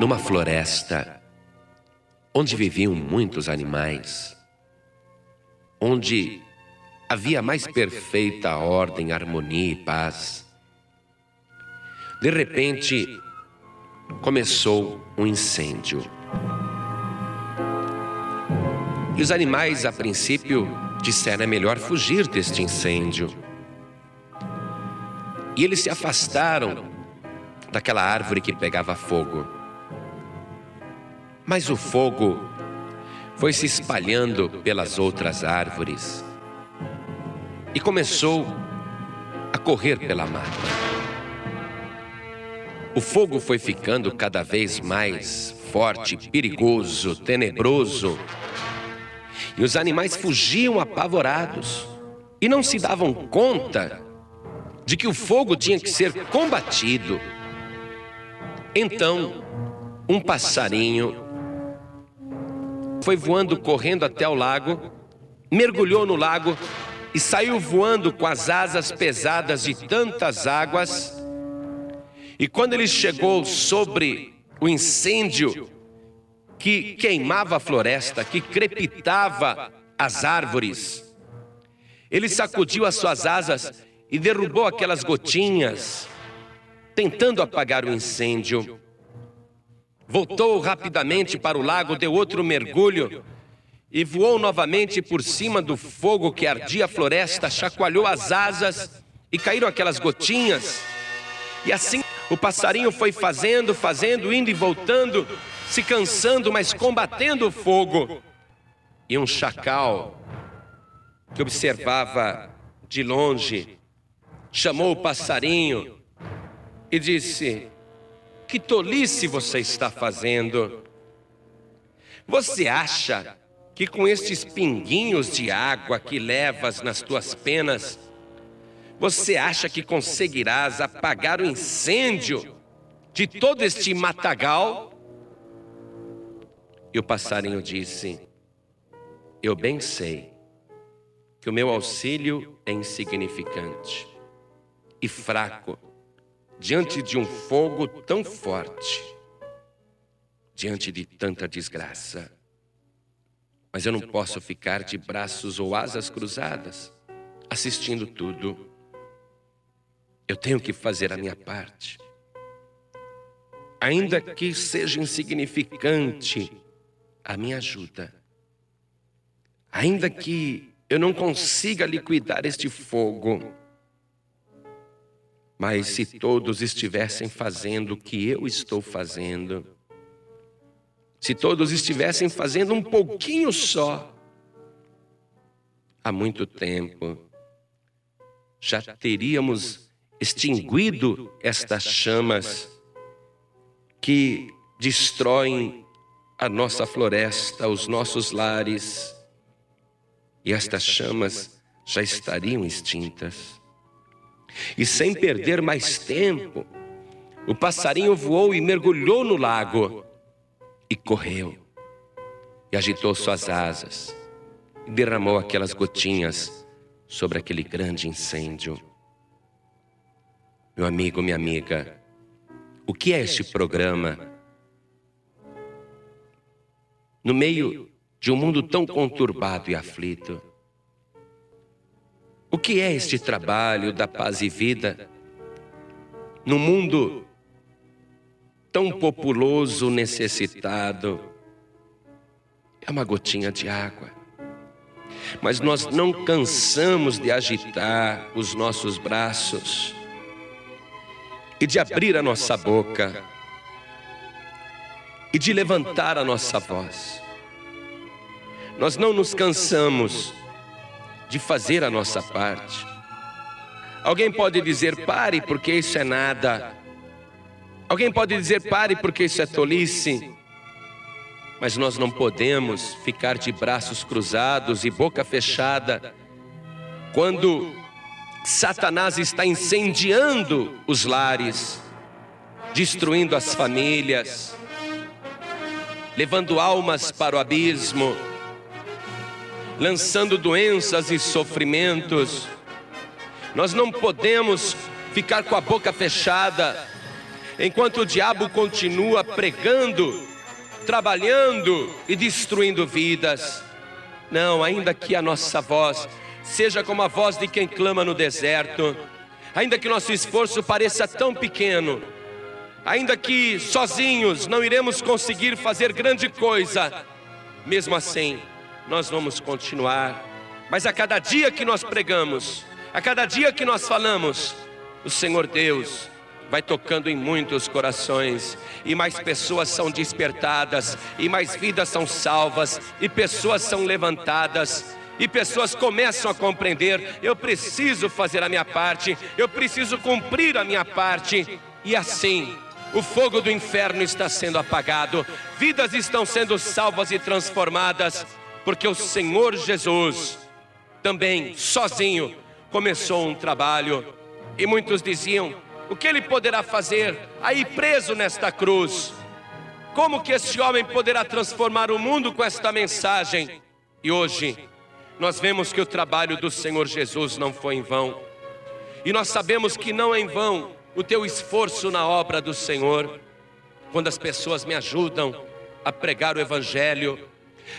numa floresta onde viviam muitos animais, onde havia mais perfeita ordem, harmonia e paz. De repente, começou um incêndio. E os animais, a princípio, disseram: é melhor fugir deste incêndio. E eles se afastaram daquela árvore que pegava fogo. Mas o fogo foi se espalhando pelas outras árvores e começou a correr pela mata. O fogo foi ficando cada vez mais forte, perigoso, tenebroso. E os animais fugiam apavorados e não se davam conta de que o fogo tinha que ser combatido. Então, um passarinho foi voando, correndo até o lago, mergulhou no lago e saiu voando com as asas pesadas de tantas águas. E quando ele chegou sobre o incêndio que queimava a floresta, que crepitava as árvores, ele sacudiu as suas asas e derrubou aquelas gotinhas, tentando apagar o incêndio. Voltou rapidamente para o lago, deu outro mergulho e voou novamente por cima do fogo que ardia a floresta, chacoalhou as asas e caíram aquelas gotinhas. E assim o passarinho foi fazendo, fazendo, indo e voltando, se cansando, mas combatendo o fogo. E um chacal que observava de longe chamou o passarinho e disse: Que tolice você está fazendo? Você acha que com estes pinguinhos de água que levas nas tuas penas, você acha que conseguirás apagar o incêndio de todo este matagal? E o passarinho disse: Eu bem sei que o meu auxílio é insignificante e fraco diante de um fogo tão forte, diante de tanta desgraça. Mas eu não posso ficar de braços ou asas cruzadas, assistindo tudo. Eu tenho que fazer a minha parte. Ainda que seja insignificante a minha ajuda, ainda que eu não consiga liquidar este fogo, mas se todos estivessem fazendo o que eu estou fazendo, se todos estivessem fazendo um pouquinho só, há muito tempo, já teríamos extinguido estas chamas que destroem a nossa floresta, os nossos lares, e estas chamas já estariam extintas. E sem perder mais tempo, o passarinho voou e mergulhou no lago e correu. E agitou suas asas e derramou aquelas gotinhas sobre aquele grande incêndio. Meu amigo, minha amiga, o que é este programa? No meio de um mundo tão conturbado e aflito, o que é este trabalho da paz e vida no mundo tão populoso, necessitado? É uma gotinha de água. Mas nós não cansamos de agitar os nossos braços e de abrir a nossa boca e de levantar a nossa voz. Nós não nos cansamos de fazer a nossa parte. Alguém pode dizer pare porque isso é nada. Alguém pode dizer pare porque isso é tolice. Mas nós não podemos ficar de braços cruzados e boca fechada quando Satanás está incendiando os lares, destruindo as famílias, levando almas para o abismo lançando doenças e sofrimentos. Nós não podemos ficar com a boca fechada, enquanto o diabo continua pregando, trabalhando e destruindo vidas. Não, ainda que a nossa voz seja como a voz de quem clama no deserto, ainda que nosso esforço pareça tão pequeno, ainda que sozinhos não iremos conseguir fazer grande coisa, mesmo assim, nós vamos continuar. Mas a cada dia que nós pregamos, a cada dia que nós falamos, o Senhor Deus vai tocando em muitos corações, e mais pessoas são despertadas, e mais vidas são salvas, e pessoas são levantadas, e pessoas começam a compreender: eu preciso fazer a minha parte, eu preciso cumprir a minha parte, e assim o fogo do inferno está sendo apagado, vidas estão sendo salvas e transformadas, porque o Senhor Jesus também, sozinho, começou um trabalho, e muitos diziam: o que ele poderá fazer aí preso nesta cruz? Como que esse homem poderá transformar o mundo com esta mensagem? E hoje, nós vemos que o trabalho do Senhor Jesus não foi em vão. E nós sabemos que não é em vão o teu esforço na obra do Senhor. Quando as pessoas me ajudam a pregar o Evangelho,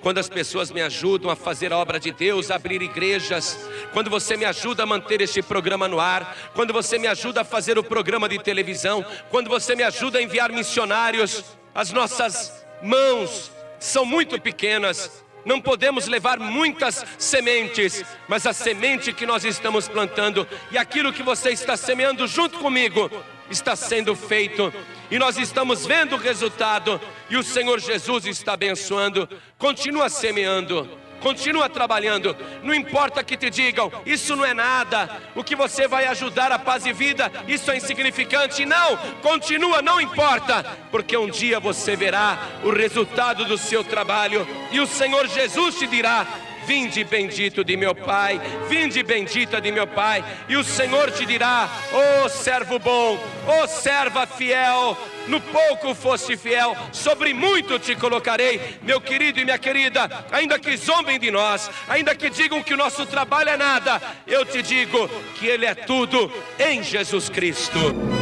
quando as pessoas me ajudam a fazer a obra de Deus, a abrir igrejas, quando você me ajuda a manter este programa no ar, quando você me ajuda a fazer o programa de televisão, quando você me ajuda a enviar missionários, as nossas mãos são muito pequenas, não podemos levar muitas sementes, mas a semente que nós estamos plantando e aquilo que você está semeando junto comigo está sendo feito e nós estamos vendo o resultado e o Senhor Jesus está abençoando. Continua semeando, continua trabalhando. Não importa que te digam, isso não é nada. O que você vai ajudar a paz e vida, isso é insignificante. Não, continua, não importa, porque um dia você verá o resultado do seu trabalho e o Senhor Jesus te dirá: Vinde bendito de meu Pai, vinde bendita de meu Pai, e o Senhor te dirá: Ó oh, servo bom, ó oh, serva fiel, no pouco foste fiel, sobre muito te colocarei, meu querido e minha querida. Ainda que zombem de nós, ainda que digam que o nosso trabalho é nada, eu te digo que Ele é tudo em Jesus Cristo.